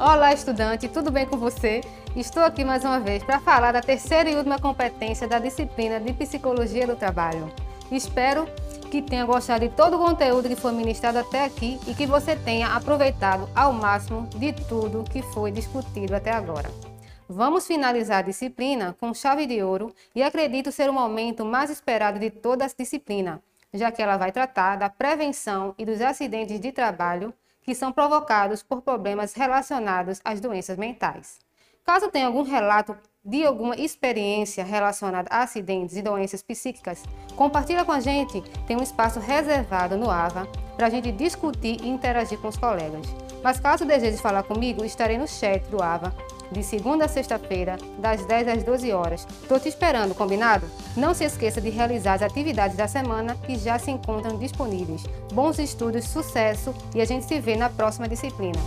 Olá, estudante, tudo bem com você? Estou aqui mais uma vez para falar da terceira e última competência da disciplina de Psicologia do Trabalho. Espero que tenha gostado de todo o conteúdo que foi ministrado até aqui e que você tenha aproveitado ao máximo de tudo que foi discutido até agora. Vamos finalizar a disciplina com chave de ouro e acredito ser o momento mais esperado de toda a disciplina, já que ela vai tratar da prevenção e dos acidentes de trabalho que são provocados por problemas relacionados às doenças mentais. Caso tenha algum relato de alguma experiência relacionada a acidentes e doenças psíquicas, compartilha com a gente. Tem um espaço reservado no AVA para a gente discutir e interagir com os colegas. Mas caso deseje falar comigo, estarei no chat do AVA de segunda a sexta-feira, das 10 às 12 horas. Estou te esperando, combinado? Não se esqueça de realizar as atividades da semana que já se encontram disponíveis. Bons estudos, sucesso e a gente se vê na próxima disciplina.